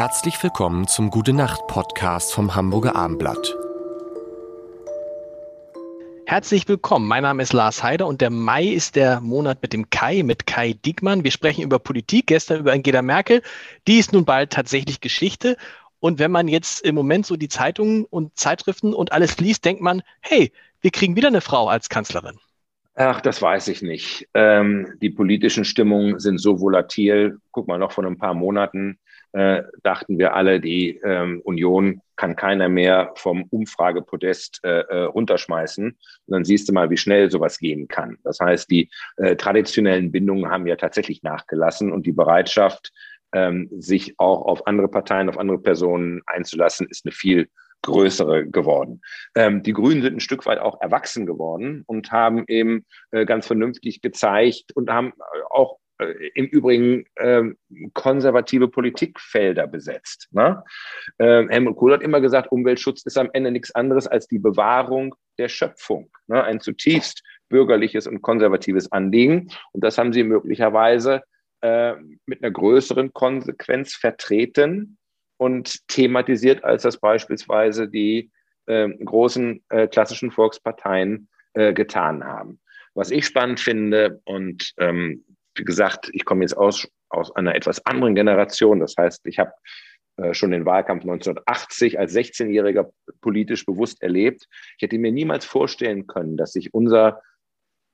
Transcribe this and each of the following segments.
Herzlich willkommen zum Gute Nacht Podcast vom Hamburger Armblatt. Herzlich willkommen. Mein Name ist Lars Heider und der Mai ist der Monat mit dem Kai, mit Kai Diekmann. Wir sprechen über Politik, gestern über Angela Merkel. Die ist nun bald tatsächlich Geschichte. Und wenn man jetzt im Moment so die Zeitungen und Zeitschriften und alles liest, denkt man, hey, wir kriegen wieder eine Frau als Kanzlerin. Ach, das weiß ich nicht. Ähm, die politischen Stimmungen sind so volatil. Guck mal, noch vor ein paar Monaten äh, dachten wir alle, die ähm, Union kann keiner mehr vom Umfragepodest äh, äh, runterschmeißen. Und dann siehst du mal, wie schnell sowas gehen kann. Das heißt, die äh, traditionellen Bindungen haben ja tatsächlich nachgelassen und die Bereitschaft, ähm, sich auch auf andere Parteien, auf andere Personen einzulassen, ist eine viel größere geworden. Ähm, die Grünen sind ein Stück weit auch erwachsen geworden und haben eben äh, ganz vernünftig gezeigt und haben auch äh, im Übrigen ähm, konservative Politikfelder besetzt. Ne? Ähm, Helmut Kohl hat immer gesagt, Umweltschutz ist am Ende nichts anderes als die Bewahrung der Schöpfung. Ne? Ein zutiefst bürgerliches und konservatives Anliegen. Und das haben sie möglicherweise äh, mit einer größeren Konsequenz vertreten und thematisiert, als das beispielsweise die äh, großen äh, klassischen Volksparteien äh, getan haben. Was ich spannend finde und ähm, wie gesagt, ich komme jetzt aus, aus einer etwas anderen Generation. Das heißt, ich habe äh, schon den Wahlkampf 1980 als 16-Jähriger politisch bewusst erlebt. Ich hätte mir niemals vorstellen können, dass sich unser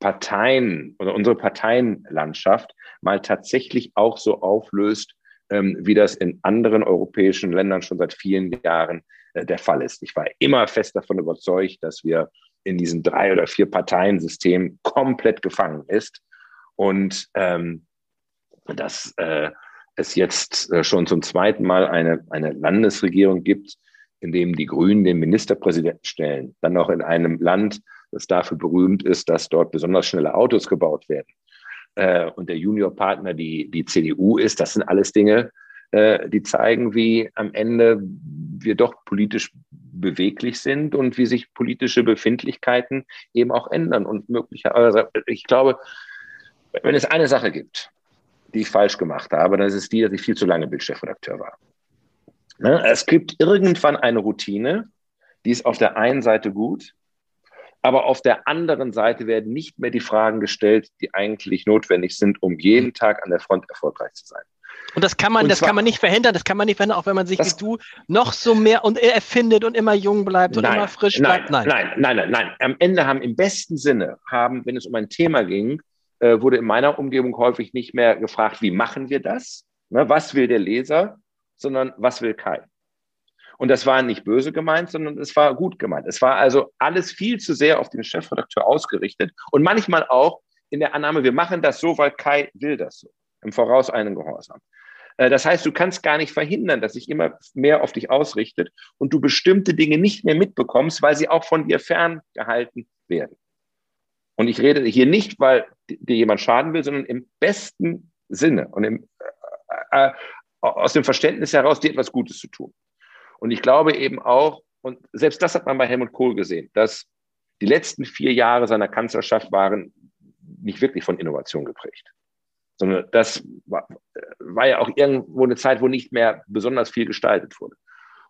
Parteien oder unsere Parteienlandschaft mal tatsächlich auch so auflöst, ähm, wie das in anderen europäischen Ländern schon seit vielen Jahren äh, der Fall ist. Ich war immer fest davon überzeugt, dass wir in diesem drei- oder vier Parteien-System komplett gefangen ist und ähm, dass äh, es jetzt äh, schon zum zweiten Mal eine, eine Landesregierung gibt, in dem die Grünen den Ministerpräsidenten stellen, dann noch in einem Land, das dafür berühmt ist, dass dort besonders schnelle Autos gebaut werden. Äh, und der Juniorpartner die, die CDU ist, das sind alles Dinge, äh, die zeigen, wie am Ende wir doch politisch beweglich sind und wie sich politische Befindlichkeiten eben auch ändern. Und möglicherweise, ich glaube, wenn es eine Sache gibt, die ich falsch gemacht habe, dann ist es die, dass ich viel zu lange Bildchefredakteur war. Ne? Es gibt irgendwann eine Routine, die ist auf der einen Seite gut, aber auf der anderen Seite werden nicht mehr die Fragen gestellt, die eigentlich notwendig sind, um jeden Tag an der Front erfolgreich zu sein. Und das kann man, und das zwar, kann man nicht verhindern, das kann man nicht verhindern, auch wenn man sich wie du noch so mehr und erfindet und immer jung bleibt und nein, immer frisch bleibt. Nein, nein, nein, nein, nein. Am Ende haben im besten Sinne haben, wenn es um ein Thema ging, äh, wurde in meiner Umgebung häufig nicht mehr gefragt, wie machen wir das? Ne, was will der Leser, sondern was will Kai? Und das war nicht böse gemeint, sondern es war gut gemeint. Es war also alles viel zu sehr auf den Chefredakteur ausgerichtet und manchmal auch in der Annahme, wir machen das so, weil Kai will das so. Im Voraus einen Gehorsam. Äh, das heißt, du kannst gar nicht verhindern, dass sich immer mehr auf dich ausrichtet und du bestimmte Dinge nicht mehr mitbekommst, weil sie auch von dir ferngehalten werden. Und ich rede hier nicht, weil dir jemand schaden will, sondern im besten Sinne und im, äh, äh, aus dem Verständnis heraus, dir etwas Gutes zu tun. Und ich glaube eben auch, und selbst das hat man bei Helmut Kohl gesehen, dass die letzten vier Jahre seiner Kanzlerschaft waren nicht wirklich von Innovation geprägt, sondern das war, war ja auch irgendwo eine Zeit, wo nicht mehr besonders viel gestaltet wurde.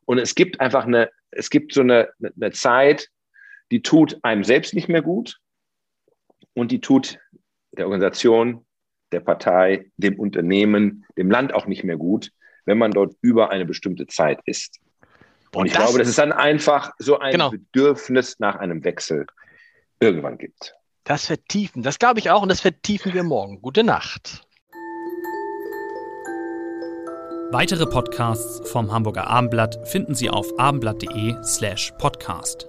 Und es gibt einfach eine, es gibt so eine, eine Zeit, die tut einem selbst nicht mehr gut und die tut der Organisation, der Partei, dem Unternehmen, dem Land auch nicht mehr gut, wenn man dort über eine bestimmte Zeit ist. Und, und ich das, glaube, dass es dann einfach so ein genau. Bedürfnis nach einem Wechsel irgendwann gibt. Das vertiefen, das glaube ich auch und das vertiefen wir morgen. Gute Nacht. Weitere Podcasts vom Hamburger Abendblatt finden Sie auf abendblatt.de slash podcast.